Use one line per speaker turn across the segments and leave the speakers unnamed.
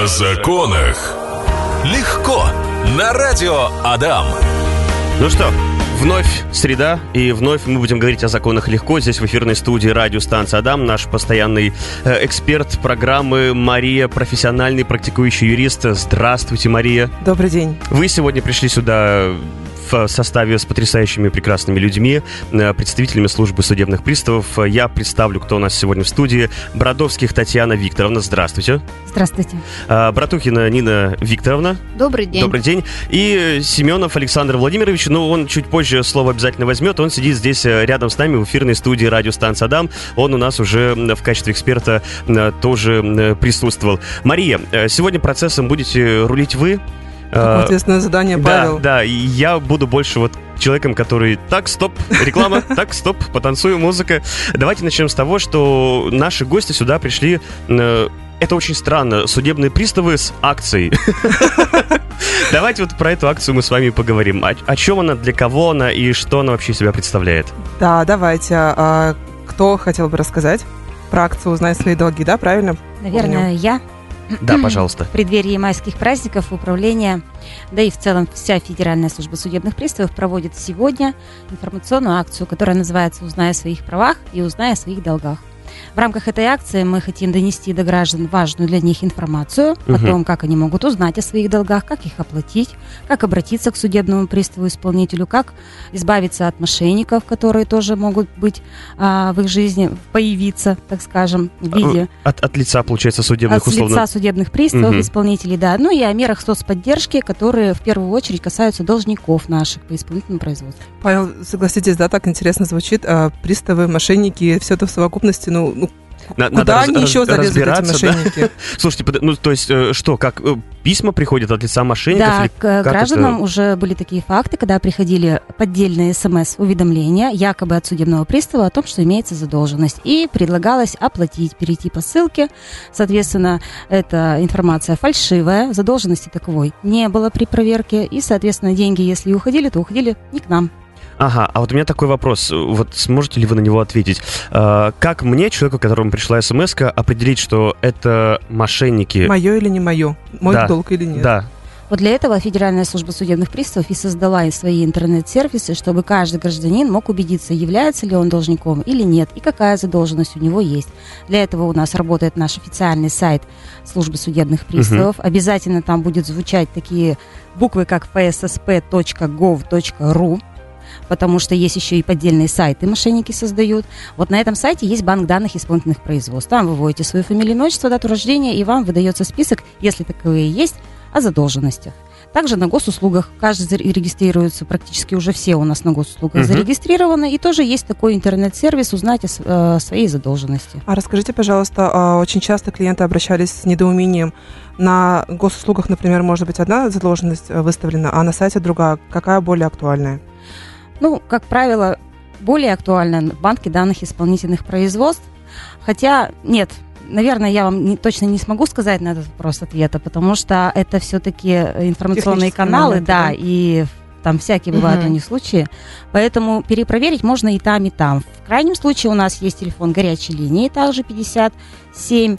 О законах. Легко. На радио Адам.
Ну что, вновь среда, и вновь мы будем говорить о законах легко. Здесь в эфирной студии радиостанция Адам, наш постоянный э, эксперт программы Мария, профессиональный практикующий юрист. Здравствуйте, Мария.
Добрый день.
Вы сегодня пришли сюда в составе с потрясающими прекрасными людьми, э, представителями службы судебных приставов. Я представлю, кто у нас сегодня в студии. Бродовских Татьяна Викторовна, здравствуйте.
Здравствуйте.
А, Братухина Нина Викторовна.
Добрый день.
Добрый день. И Семенов Александр Владимирович, ну, он чуть позже слово обязательно возьмет. Он сидит здесь э, рядом с нами в эфирной студии радиостанции Адам. Он у нас уже в качестве эксперта э, тоже присутствовал. Мария, сегодня процессом будете рулить вы.
Какое ответственное задание, Павел.
Да, да, и я буду больше вот человеком, который так, стоп, реклама, так, стоп, потанцую, музыка. Давайте начнем с того, что наши гости сюда пришли э, это очень странно. Судебные приставы с акцией. Давайте вот про эту акцию мы с вами поговорим. О, о чем она, для кого она и что она вообще себя представляет?
Да, давайте. А, кто хотел бы рассказать про акцию «Узнай свои долги», да, правильно?
Наверное, Помню. я.
Да, пожалуйста.
В преддверии майских праздников управление, да и в целом вся Федеральная служба судебных приставов проводит сегодня информационную акцию, которая называется «Узнай о своих правах и узнай о своих долгах». В рамках этой акции мы хотим донести до граждан важную для них информацию угу. о том, как они могут узнать о своих долгах, как их оплатить, как обратиться к судебному приставу-исполнителю, как избавиться от мошенников, которые тоже могут быть а, в их жизни, появиться, так скажем, в виде...
От, от лица, получается, судебных
от
условно...
лица судебных приставов, угу. исполнителей, да. Ну и о мерах соцподдержки, которые в первую очередь касаются должников наших по исполнительному производству.
Павел, согласитесь, да, так интересно звучит. А, приставы, мошенники, все это в совокупности, ну, ну на, Куда надо они раз, еще залезут, эти мошенники? Да?
Слушайте, ну то есть э, что, как э, письма приходят от лица мошенников?
Да, к гражданам это? уже были такие факты, когда приходили поддельные смс-уведомления, якобы от судебного пристава о том, что имеется задолженность. И предлагалось оплатить, перейти по ссылке. Соответственно, эта информация фальшивая, задолженности таковой не было при проверке. И, соответственно, деньги, если уходили, то уходили не к нам,
Ага, а вот у меня такой вопрос. Вот сможете ли вы на него ответить? А, как мне, человеку, которому пришла смс определить, что это мошенники?
Мое или не мое? Мой да, долг или нет?
Да.
Вот для этого Федеральная служба судебных приставов и создала свои интернет-сервисы, чтобы каждый гражданин мог убедиться, является ли он должником или нет, и какая задолженность у него есть. Для этого у нас работает наш официальный сайт службы судебных приставов. Угу. Обязательно там будет звучать такие буквы, как fssp.gov.ru потому что есть еще и поддельные сайты мошенники создают. Вот на этом сайте есть банк данных исполнительных производств. Там вы вводите свою фамилию, имущество, дату рождения, и вам выдается список, если таковые есть, о задолженностях. Также на госуслугах каждый регистрируется, практически уже все у нас на госуслугах uh-huh. зарегистрированы, и тоже есть такой интернет-сервис узнать о, о своей задолженности.
А расскажите, пожалуйста, а, очень часто клиенты обращались с недоумением. На госуслугах, например, может быть одна задолженность э, выставлена, а на сайте другая. Какая более актуальная?
Ну, как правило, более актуально банки данных исполнительных производств. Хотя, нет, наверное, я вам не, точно не смогу сказать на этот вопрос ответа, потому что это все-таки информационные каналы, моменты, да, да, и там всякие бывают угу. у них случаи. Поэтому перепроверить можно и там, и там. В крайнем случае у нас есть телефон горячей линии, также 57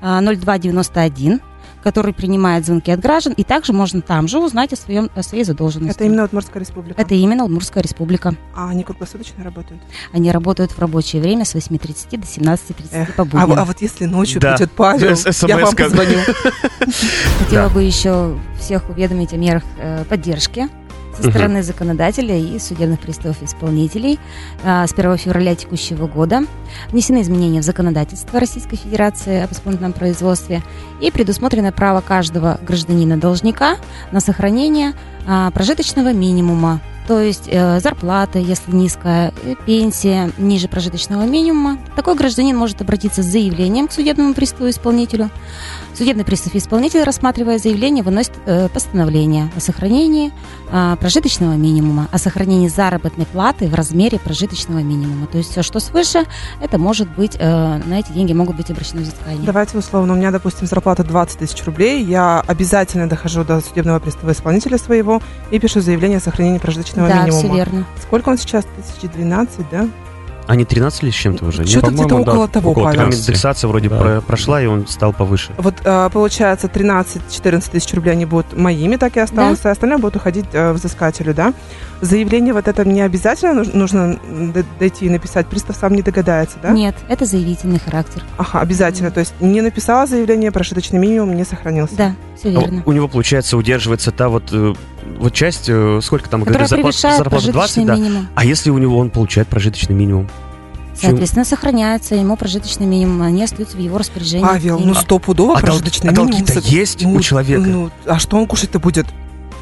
0291 который принимает звонки от граждан, и также можно там же узнать о, своем, о своей задолженности.
Это именно Удмуртская республика?
Это именно Удмуртская республика.
А они круглосуточно работают?
Они работают в рабочее время с 8.30 до 17.30 по будням.
А, а вот если ночью да. придет Павел, я вам позвоню.
Хотела бы еще всех уведомить о мерах э, поддержки со стороны угу. законодателя и судебных приставов исполнителей а, с 1 февраля текущего года внесены изменения в законодательство Российской Федерации об исполнительном производстве и предусмотрено право каждого гражданина-должника на сохранение а, прожиточного минимума то есть э, зарплата, если низкая, э, пенсия ниже прожиточного минимума. Такой гражданин может обратиться с заявлением к судебному приставу исполнителю. Судебный пристав исполнитель, рассматривая заявление, выносит э, постановление о сохранении э, прожиточного минимума, о сохранении заработной платы в размере прожиточного минимума. То есть все, что свыше, это может быть, э, на эти деньги могут быть обращены взыскания.
Давайте условно, у меня, допустим, зарплата 20 тысяч рублей, я обязательно дохожу до судебного пристава исполнителя своего и пишу заявление о сохранении прожиточного
да,
минимума.
Да, все верно.
Сколько он сейчас? Тысячи двенадцать, да?
А не 13 ли с чем-то уже?
Что-то где-то
по-моему, да,
около того,
около
Павел.
Там
13.
индексация вроде
Да.
про- прошла, и он стал повыше.
Вот а, получается 13-14 тысяч рублей они будут моими, так и останутся, а остальное будет уходить а, взыскателю, да? Заявление вот это не обязательно нуж- нужно дойти и написать, пристав сам не догадается, да?
Нет, это заявительный характер.
Ага, обязательно. То есть не написала заявление, прожиточный минимум не сохранился.
Да, все
А
верно.
У него, получается, удерживается та вот, э, вот часть, э, сколько там,
Которая
говорили, зарплата, зарплата
прожиточный
20, да?
минимум.
А если у него он получает прожиточный минимум? Чем-
Соответственно, сохраняется ему прожиточный минимум, они остаются в его распоряжении.
Павел, ну стопудово
А дол-
прожиточный
а
минимум.
долги-то
за-
есть у
Ну,
человека?
Ну, а что он кушать-то будет?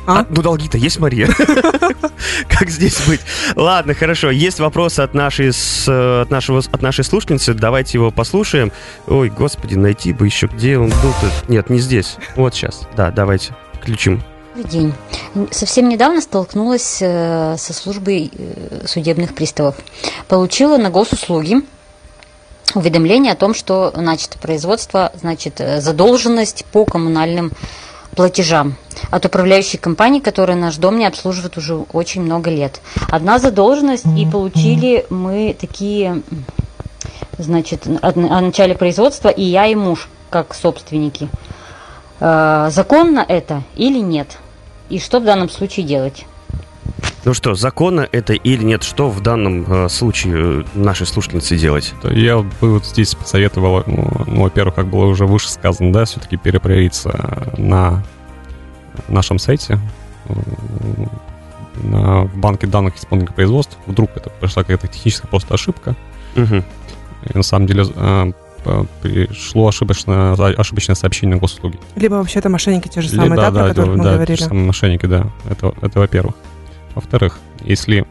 А?
А, ну долги-то есть, Мария. Как здесь быть? Ладно, хорошо. Есть вопрос от нашей, с- э, от нашего, от нашей слушательницы. Давайте его послушаем. Ой, господи, найти бы еще, где он был-то. Нет, не здесь. Вот сейчас. Да, давайте. Включим.
Добрый день. Совсем недавно столкнулась э, со службой э, судебных приставов. Получила на госуслуги уведомление о том, что начато производство, значит, э, задолженность по коммунальным платежам от управляющей компании, которая наш дом не обслуживает уже очень много лет. Одна задолженность, и получили мы такие, значит, о начале производства и я, и муж, как собственники. Законно это или нет? И что в данном случае делать?
Ну что, законно это или нет? Что в данном э, случае э, нашей слушательнице делать?
Я бы вот здесь посоветовал, ну, ну, во-первых, как было уже выше сказано, да, все-таки перепровериться на нашем сайте, э, на, в банке данных исполнителя производств. Вдруг это пришла какая-то техническая просто ошибка.
Мгм.
И на самом деле э, пришло ошибочное, ошибочное сообщение на госуслуги.
Либо вообще это мошенники те же
Либо,
самые, да, про
да,
которых
это-
мы
да, те
говорили.
же самые мошенники, да. Это, это во-первых. Во-вторых, если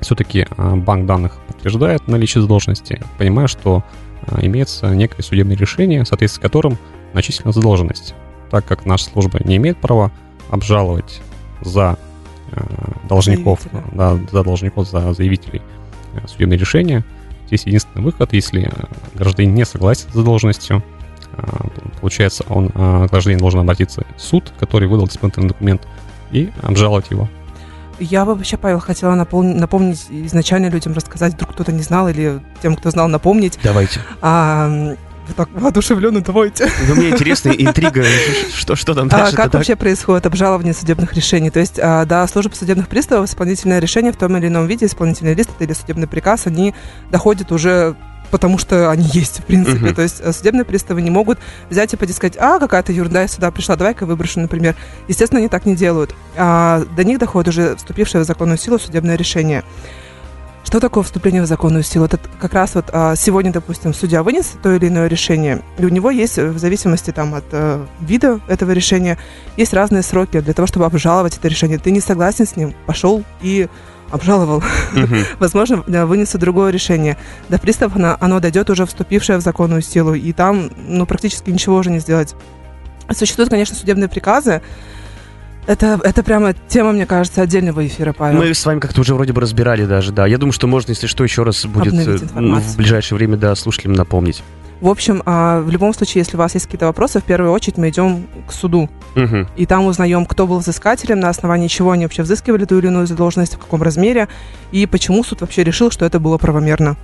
все-таки банк данных подтверждает наличие задолженности, понимаю, что а, имеется некое судебное решение, в соответствии с которым начислена задолженность. Так как наша служба не имеет права обжаловать за э, должников, да, за должников, за заявителей э, судебное решение, здесь единственный выход, если э, гражданин не согласен с задолженностью, а, получается, он, а, гражданин должен обратиться в суд, который выдал исполнительный документ, и обжаловать его.
Я бы вообще, Павел, хотела напомнить, напомнить изначально людям рассказать, вдруг кто-то не знал, или тем, кто знал, напомнить.
Давайте.
А, вы так воодушевлены, давайте.
Ну, мне интересно, интрига, что, что там
А
дальше?
как вообще происходит обжалование судебных решений? То есть а, до службы судебных приставов исполнительное решение в том или ином виде, исполнительный лист или судебный приказ, они доходят уже потому что они есть, в принципе.
Мгм.
То есть э, судебные приставы не могут взять и пойти сказать, а, какая-то ерунда сюда пришла, давай-ка выброшу, например. Естественно, они так не делают. А до них доходит уже вступившее в законную силу судебное решение. Что такое вступление в законную силу? Это как раз вот а, сегодня, допустим, судья вынес то или иное решение, и у него есть, э, в зависимости там от э, вида этого решения, есть разные сроки для того, чтобы обжаловать это решение. Ты не согласен с ним, пошел и обжаловал. Возможно, э, вынесут другое решение. До приставов оно, оно дойдет уже вступившее в законную силу, и там ну, практически ничего уже не сделать. Существуют, конечно, судебные приказы. Это, это прямо тема, мне кажется, отдельного эфира, Павел.
Мы с вами как-то уже вроде бы разбирали даже, да. Я думаю, что можно, если что, еще раз будет э,
информацию.
в ближайшее время, да, слушателям напомнить.
В общем, а, в любом случае, если у вас есть какие-то вопросы, в первую очередь мы идем к суду.
Мгм.
И там узнаем, кто был взыскателем, на основании чего они вообще взыскивали ту или иную задолженность, в каком размере, и почему суд вообще решил, что это было правомерно.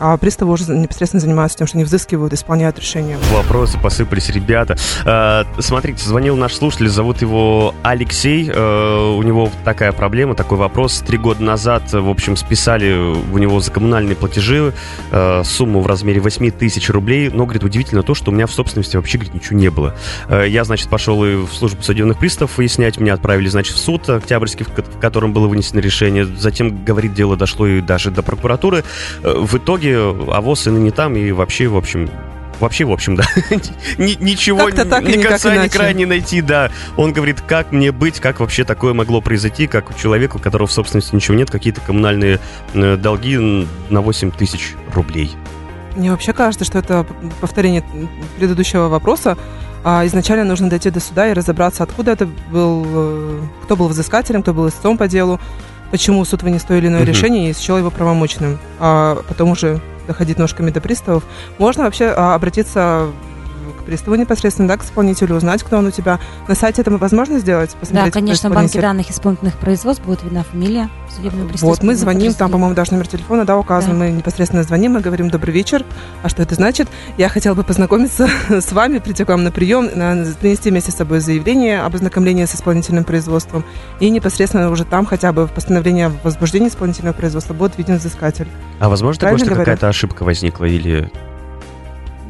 А приставы уже непосредственно занимаются тем, что они взыскивают, исполняют решения.
Вопросы посыпались, ребята. Э, смотрите, звонил наш слушатель, зовут его Алексей. Э, у него такая проблема, такой вопрос. Три года назад, в общем, списали у него за коммунальные платежи э, сумму в размере 8 тысяч рублей. Но, говорит, удивительно то, что у меня в собственности вообще, говорит, ничего не было. Я, значит, пошел и в службу судебных приставов выяснять. Меня отправили, значит, в суд Октябрьский, в ко- в котором было вынесено решение. Затем, говорит, дело дошло и даже до прокуратуры. В итоге авоз и не там, и вообще, в общем, Вообще, в общем, да. Ни- Ничего
так
ни конца, ни края не найти, да. Он говорит, как мне быть, как вообще такое могло произойти, как у человека, у которого в собственности ничего нет, какие-то коммунальные э, долги на 8 тысяч рублей.
Мне вообще кажется, что это повторение предыдущего вопроса. А изначально нужно дойти до суда и разобраться, откуда это был, э, кто был взыскателем, кто был истцом по делу, почему суд вынес то или иное решение и счел его правомочным. А потом уже доходить ножками до приставов. Можно вообще а, обратиться приставу непосредственно, да, к исполнителю, узнать, кто он у тебя. На сайте это возможно сделать?
Да, конечно, в банке данных исполнительных производств будет видна фамилия судебного пристава.
Вот, мы звоним, там, по-моему, даже номер телефона, да, указан, да. мы непосредственно звоним и говорим «Добрый вечер». А что это значит? Я хотела бы познакомиться с вами, прийти к вам на прием, принести вместе с собой заявление об ознакомлении с исполнительным производством и непосредственно уже там хотя бы в постановлении о возбуждении исполнительного производства будет виден взыскатель.
А возможно такое, что какая-то ошибка возникла или...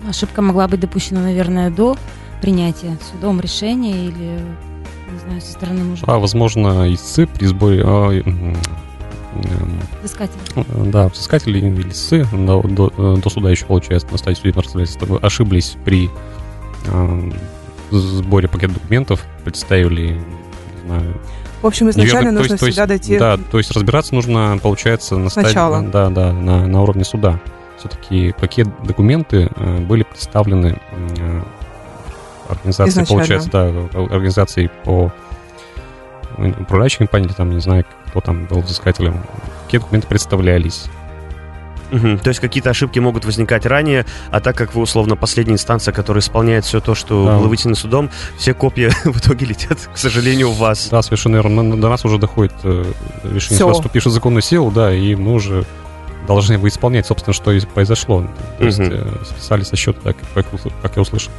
Ошибка могла быть допущена, наверное, до принятия судом решения или, не знаю, со стороны мужа.
А, возможно, истцы при сборе... А,
Взыскатель.
Да, взыскатели или истцы до, до, до суда еще, получается, на стадии судебного разбирательства ошиблись при э, сборе пакет документов, представили, не знаю,
в общем, изначально нужно есть, всегда
есть,
дойти...
Да, то есть разбираться нужно, получается, на
Сначала.
стадии... Да, да, на, на уровне суда. Все-таки какие документы э, были представлены э, организации, изначально. получается, да, организации по управляющей компании, там, не знаю, кто там был взыскателем, какие документы представлялись.
Угу. То есть какие-то ошибки могут возникать ранее, а так как вы условно последняя инстанция, которая исполняет все то, что да. было вытянено судом, все копии в итоге летят, к сожалению, у вас.
Да, совершенно верно. До нас уже доходит э, решение, что в законную силу, да, и мы уже должны его исполнять, собственно, что и произошло. То есть угу. списали со счета, да, как, как я услышал.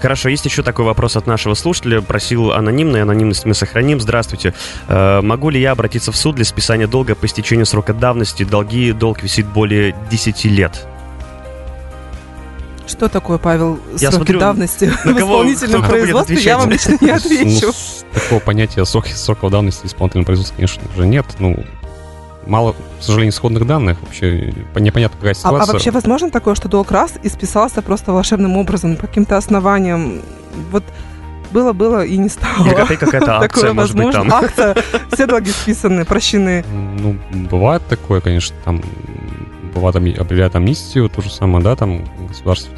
Хорошо, есть еще такой вопрос от нашего слушателя. Просил анонимный, анонимность мы сохраним. Здравствуйте. Э, могу ли я обратиться в суд для списания долга по истечению срока давности? Долги, долг висит более 10 лет.
Что такое, Павел, я сроки смотрю, давности на в исполнительном производстве? Я вам лично не отвечу.
Ну, такого понятия срока, срока давности исполнительного производства, конечно же, нет. Ну, мало, к сожалению, исходных данных. Вообще непонятно, какая ситуация.
А, а вообще возможно такое, что долг раз и списался просто волшебным образом, по каким-то основаниям? Вот было-было и не стало.
Или какая-то акция, такое может возможно. быть, там.
Акция, все долги списаны, прощены.
Ну, бывает такое, конечно, там бывает объявляют амнистию, то же самое, да, там государство.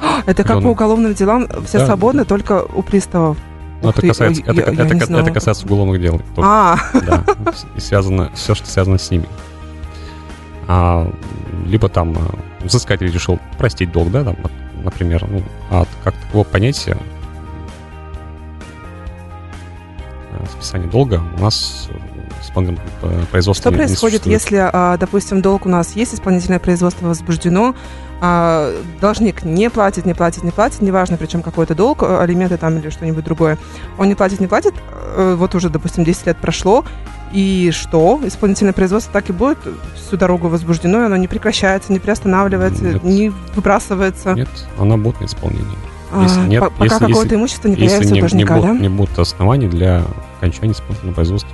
Это как по уголовным делам, все свободны, только у приставов.
Ну, это, касается, я, это, я, это, я это касается уголовных дел.
А.
Да, и связано, все, что связано с ними. А, либо там а, взыскатель решил простить долг, да, там, например, ну, от как такого понятия а, списания долга у нас исполнительное производство.
Что происходит, если, а, допустим, долг у нас есть, исполнительное производство возбуждено, а, должник не платит, не платит, не платит, неважно, причем какой-то долг, э, алименты там или что-нибудь другое. Он не платит, не платит, э, вот уже, допустим, 10 лет прошло, и что? Исполнительное производство так и будет всю дорогу возбуждено, и оно не прекращается, не приостанавливается, нет. не выбрасывается?
Нет, оно будет на исполнении.
Если а, нет, пока если, какое-то если, имущество не появится
если
у должника,
не,
да?
не будут оснований для окончания исполнительного производства.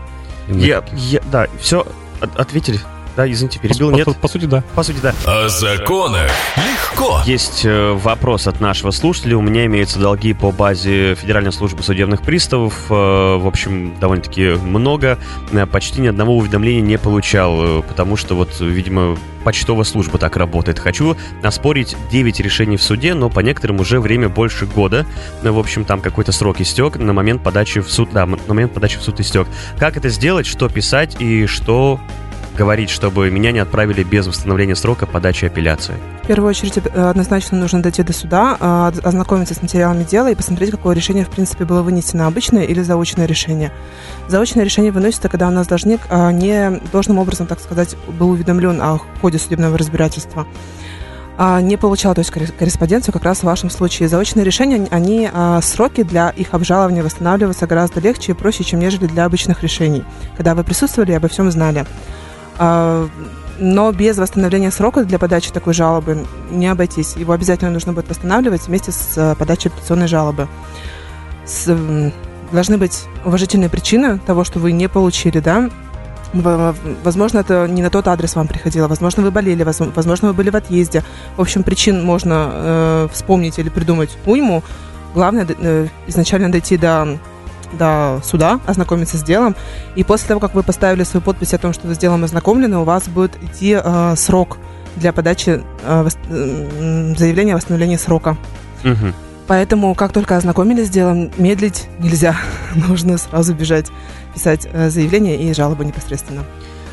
Я, я, да, все, ответили. Да, извините, перебил,
по,
нет?
По, по сути, да.
По сути, да.
О законах легко.
Есть э, вопрос от нашего слушателя. У меня имеются долги по базе Федеральной службы судебных приставов. Э, в общем, довольно-таки много. Э, почти ни одного уведомления не получал, потому что вот, видимо, почтовая служба так работает. Хочу оспорить 9 решений в суде, но по некоторым уже время больше года. В общем, там какой-то срок истек на момент подачи в суд. Да, на момент подачи в суд истек. Как это сделать, что писать и что говорить, чтобы меня не отправили без восстановления срока подачи апелляции?
В первую очередь, э, однозначно нужно дойти до суда, а, ознакомиться с материалами дела и посмотреть, какое решение, в принципе, было вынесено, обычное или заочное решение. Заочное решение выносится, когда у нас должник а, не должным образом, так сказать, был уведомлен о ходе судебного разбирательства а, не получал то есть корреспонденцию как раз в вашем случае. Заочные решения, они, сроки для их обжалования восстанавливаются гораздо легче и проще, чем нежели для обычных решений, когда вы присутствовали и обо всем знали. А, но без восстановления срока для подачи такой жалобы не обойтись. Его обязательно нужно будет восстанавливать вместе с э, подачей апелляционной жалобы. С, должны быть уважительные причины того, что вы не получили, да, Возможно, это не на тот адрес вам приходило, возможно, вы болели, возможно, вы были в отъезде. В общем, причин можно э, вспомнить или придумать уйму. Главное э, изначально дойти до до суда, ознакомиться с делом. И после того, как вы поставили свою подпись о том, что вы с делом ознакомлены, у вас будет идти э, срок для подачи э, э, заявления о восстановлении срока. Угу. Поэтому, как только ознакомились с делом, медлить нельзя. Нужно сразу бежать, писать э, заявление и жалобу непосредственно.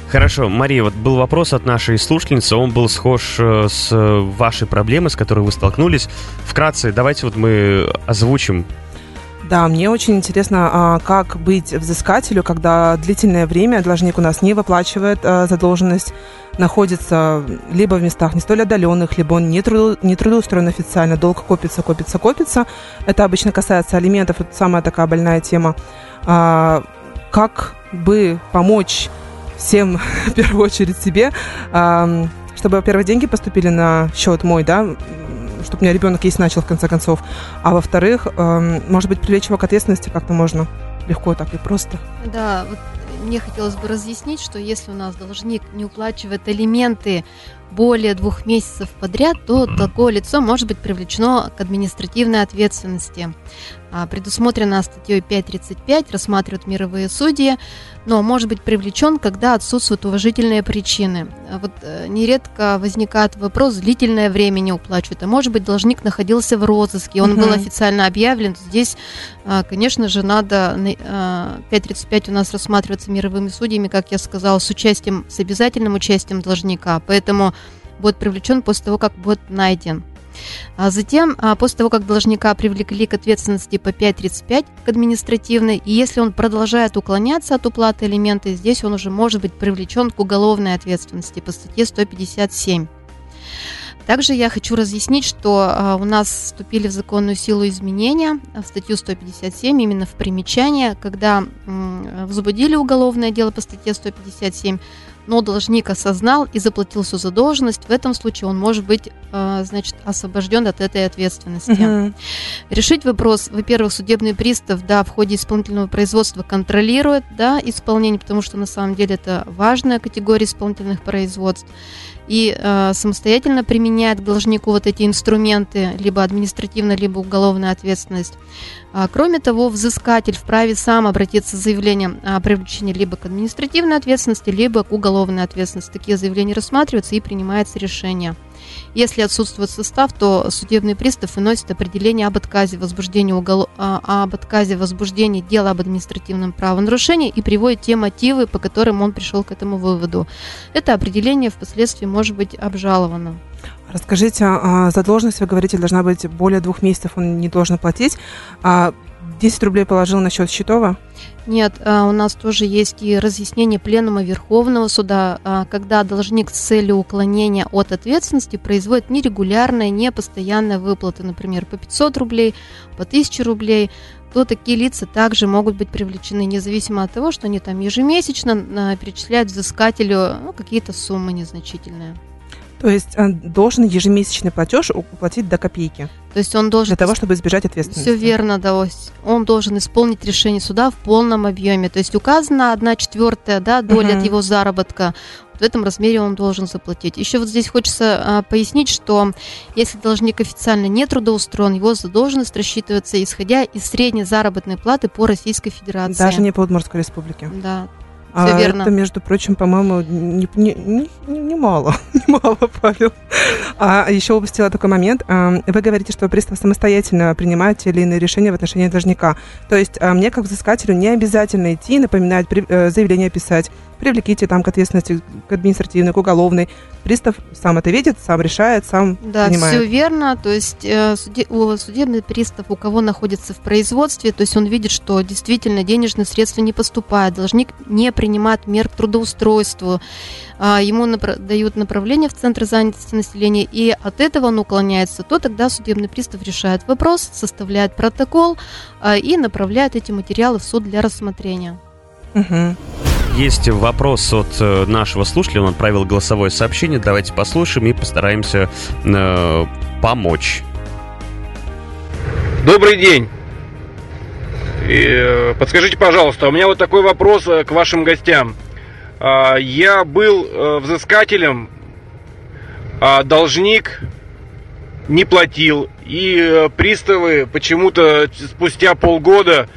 Хорошо, Мария, вот был вопрос от нашей слушательницы, он был схож э, с вашей проблемой, с которой вы столкнулись. Вкратце, давайте вот мы озвучим
да, мне очень интересно, а, как быть взыскателю, когда длительное время должник у нас не выплачивает а, задолженность, находится либо в местах не столь отдаленных, либо он не, труд, не трудоустроен официально, долг копится, копится, копится. Это обычно касается алиментов, это самая такая больная тема. А, как бы помочь всем, в первую очередь себе, чтобы, во-первых, деньги поступили на счет мой, да, чтобы у меня ребенок есть начал, в конце концов. А во-вторых, э, может быть, привлечь его к ответственности как-то можно легко так и просто.
Да, вот мне хотелось бы разъяснить, что если у нас должник не уплачивает алименты более двух месяцев подряд, то такое лицо может быть привлечено к административной ответственности. А, предусмотрено статьей 5.35, рассматривают мировые судьи, но может быть привлечен, когда отсутствуют уважительные причины. А вот э, нередко возникает вопрос, длительное время не уплачивают, а может быть должник находился в розыске, он угу. был официально объявлен. Здесь, а, конечно же, надо, 5.35 у нас рассматривается мировыми судьями, как я сказала, с участием, с обязательным участием должника, поэтому будет привлечен после того, как будет найден. А затем, а, после того, как должника привлекли к ответственности по 5.35 к административной, и если он продолжает уклоняться от уплаты элементы, здесь он уже может быть привлечен к уголовной ответственности по статье 157. Также я хочу разъяснить, что а, у нас вступили в законную силу изменения в статью 157, именно в примечание, когда возбудили уголовное дело по статье 157, но должник осознал и заплатил всю задолженность, в этом случае он может быть, э, значит, освобожден от этой ответственности. Угу. Решить вопрос, во-первых, судебный пристав, да, в ходе исполнительного производства контролирует, да, исполнение, потому что на самом деле это важная категория исполнительных производств и э, самостоятельно применяет к должнику вот эти инструменты, либо административная, либо уголовная ответственность. А, кроме того, взыскатель вправе сам обратиться с заявлением о привлечении либо к административной ответственности, либо к уголовной ответственности. Такие заявления рассматриваются и принимается решение. Если отсутствует состав, то судебный пристав выносит определение об отказе возбуждения, угол... А, об отказе возбуждения дела об административном правонарушении и приводит те мотивы, по которым он пришел к этому выводу. Это определение впоследствии может быть обжаловано.
Расскажите, а задолженность, вы говорите, должна быть более двух месяцев, он не должен платить. А 10 рублей положил на счет Счетова?
Нет, а, у нас тоже есть и разъяснение Пленума Верховного Суда, а, когда должник с целью уклонения от ответственности производит нерегулярные, непостоянные выплаты, например, по 500 рублей, по 1000 рублей, то такие лица также могут быть привлечены, независимо от того, что они там ежемесячно а, перечисляют взыскателю ну, какие-то суммы незначительные.
То есть он должен ежемесячный платеж уплатить до копейки.
То есть он должен...
Для того, чтобы избежать ответственности.
Все верно, да. Он должен исполнить решение суда в полном объеме. То есть указана одна четвертая да, доля uh-huh. от его заработка. в этом размере он должен заплатить. Еще вот здесь хочется а, пояснить, что если должник официально не трудоустроен, его задолженность рассчитывается исходя из средней заработной платы по Российской Федерации.
Даже не по Удмуртской республике.
Да.
Все а верно. это, между прочим, по-моему, не, не, не, не мало, не мало, Павел. А еще упустила такой момент. А, вы говорите, что пристав самостоятельно принимает те или иные решения в отношении должника. То есть а, мне, как взыскателю, не обязательно идти, напоминать, э, заявление писать, привлеките там к ответственности, к административной, к уголовной. Пристав сам это видит, сам решает, сам
да, принимает. Да, все верно. То есть э, судебный пристав, у кого находится в производстве, то есть он видит, что действительно денежные средства не поступают, должник не принимает мер к трудоустройству, а, ему дают направление в Центр занятости населения, и от этого он уклоняется, то тогда судебный пристав решает вопрос, составляет протокол а, и направляет эти материалы в суд для рассмотрения.
Угу. Есть вопрос от э, нашего слушателя, он отправил голосовое сообщение. Давайте послушаем и постараемся э, помочь.
Добрый день. И, э, подскажите, пожалуйста, у меня вот такой вопрос э, к вашим гостям. А, я был взыскателем, а должник не платил. И приставы почему-то спустя полгода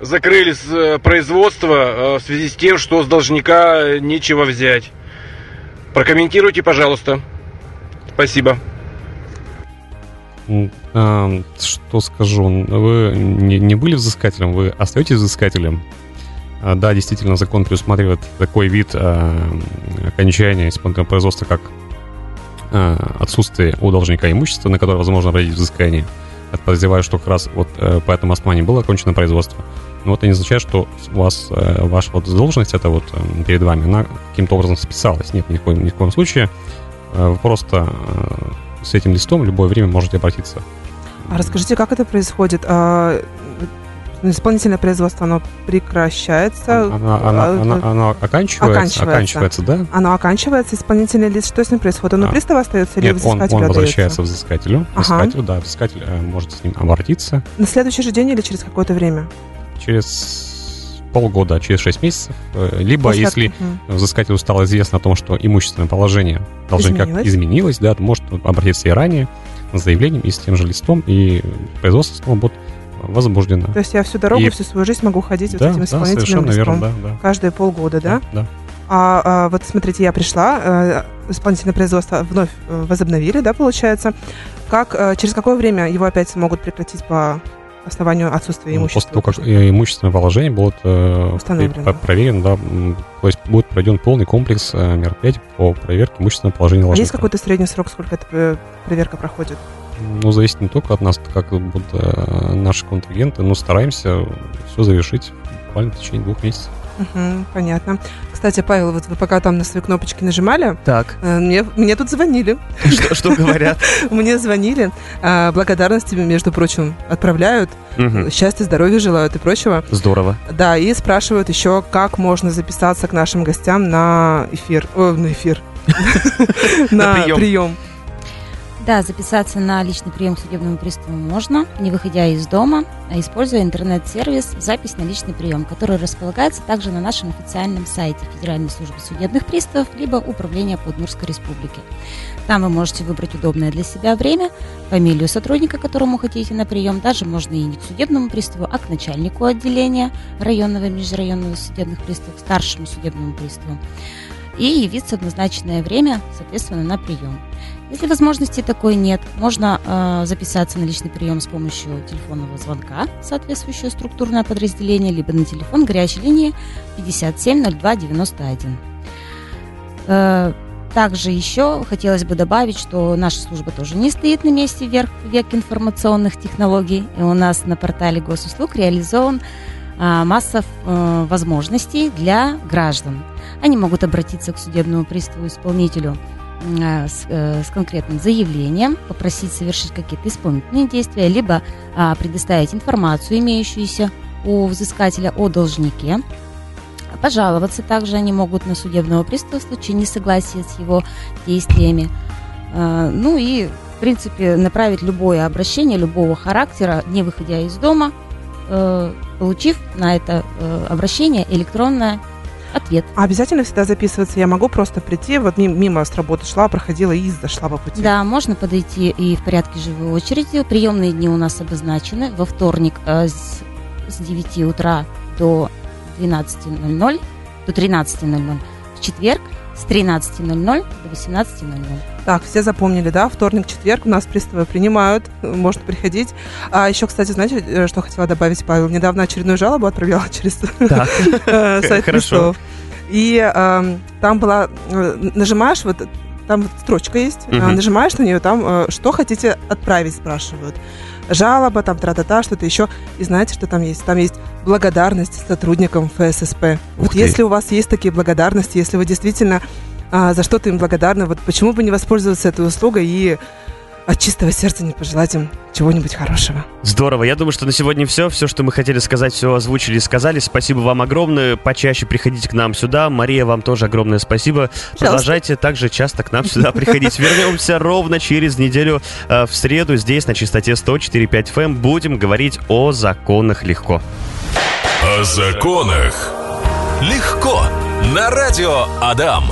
закрыли э, производство э, в связи с тем, что с должника нечего взять. Прокомментируйте, пожалуйста. Спасибо.
Что скажу? Вы не, не были взыскателем, вы остаетесь взыскателем. А, Да, действительно, закон предусматривает такой вид э, окончания исполнительного производства, как э, отсутствие у должника имущества, на которое возможно обратить взыскание. Я подозреваю, что как раз вот э, по этому основанию было окончено производство. Но это не означает, что у вас э, ваша вот должность, это вот э, перед вами, она каким-то образом списалась. Нет, ни в коем, ни в коем случае. Э, Вы просто э, с этим листом в любое время можете обратиться.
А расскажите, как это происходит? Исполнительное производство, оно прекращается?
Она, она,
а,
она, она оканчивается,
Оканчивается.
оканчивается, да.
Оно оканчивается, исполнительный лист, что с ним происходит? Он у
А.
пристава остается или
Нет, он,
взыскателю
он
отдается?
возвращается взыскателю.
Ага.
Взыскателю, да, взыскатель э, может с ним обратиться
На следующий же день или через какое-то время?
через полгода, через 6 месяцев. э, Либо
После-
если
Мгм.
взыскателю стало известно о том, что имущественное положение должника
Изменилось.
изменилось, да, может обратиться и ранее с заявлением и с тем же листом, и производство снова будет возбуждено.
То есть я всю дорогу,
И-
всю свою жизнь могу ходить
да,
вот этим
да,
исполнительным
совершенно
листом.
верно, да, да.
Каждые полгода, да?
Да,
А, а, вот смотрите, я пришла, э, исполнительное производство вновь э, возобновили, да, получается. Как, э, через какое время его опять могут прекратить по основанию отсутствия
Ну,
имущества?
После того, как э, имущественное положение будет э, проверено, да, то есть будет проведен полный комплекс э, мероприятий по проверке имущественного положения
А есть какой-то средний срок, сколько эта проверка проходит?
Ну, зависит не только от нас, как будут э, наши контрагенты, но стараемся все завершить буквально в течение двух месяцев.
Мгм, понятно. Кстати, Павел, вот вы пока там на свои кнопочки нажимали,
Так,
э, мне, мне тут звонили.
что, что говорят?
Мне звонили. Благодарности, между прочим, отправляют.
Мгм.
Счастья, здоровья желают и прочего.
Здорово.
Да, и спрашивают еще, как можно записаться к нашим гостям на эфир. О, на эфир.
На прием.
Да, записаться на личный прием к судебному приставу можно, не выходя из дома, а используя интернет-сервис «Запись на личный прием», который располагается также на нашем официальном сайте Федеральной службы судебных приставов либо Управления по Удмуртской республике. Там вы можете выбрать удобное для себя время, фамилию сотрудника, которому хотите на прием. Даже можно и не к судебному приставу, а к начальнику отделения районного и межрайонного судебных приставов, старшему судебному приставу. И явиться в назначенное время, соответственно, на прием. Если возможности такой нет, можно э, записаться на личный прием с помощью телефонного звонка соответствующее структурное подразделение, либо на телефон горячей линии 570291. Э, также еще хотелось бы добавить, что наша служба тоже не стоит на месте вверх век информационных технологий. И у нас на портале госуслуг реализован а, масса э, возможностей для граждан. Они могут обратиться к судебному приставу исполнителю э, с, э, с конкретным заявлением, попросить совершить какие-то исполнительные действия, либо а, предоставить информацию, имеющуюся у взыскателя о должнике. Пожаловаться также они могут на судебного пристава в случае несогласия с его действиями. А, Ну и, в принципе, направить любое обращение любого характера, не выходя из дома, э, получив на это э, обращение электронный ответ.
А обязательно всегда записываться? Я могу просто прийти, вот мимо, с работы шла, проходила и зашла по пути.
Да, можно подойти и в порядке живой очереди. Приемные дни у нас обозначены. Во вторник э, с, с 9 утра до 12.00, до 13.00. В четверг с 13.00 до 18.00.
Так, все запомнили, да? Вторник, четверг у нас приставы принимают, можно приходить. А еще, кстати, знаете, э, что хотела добавить, Павел? Недавно очередную жалобу отправляла через э, сайт
Хорошо.
приставов. И эм, там была, э, нажимаешь, вот там вот строчка есть,
Мгм.
нажимаешь на нее, там что хотите отправить, спрашивают. Жалоба, там тра-та-та, что-то еще. И знаете, что там есть? Там есть благодарность сотрудникам ФССП. Вот
ты.
если у вас есть такие благодарности, если вы действительно а, за что-то им благодарны, вот почему бы не воспользоваться этой услугой и от чистого сердца не пожелать им чего-нибудь хорошего.
Здорово. Я думаю, что на сегодня все. Все, что мы хотели сказать, все озвучили и сказали. Спасибо вам огромное. Почаще приходите к нам сюда. Мария, вам тоже огромное спасибо. Продолжайте также часто к нам сюда приходить. Вернемся ровно через неделю э, в среду здесь на частоте 104.5 FM. Будем говорить о законах легко.
О законах легко на радио Адам.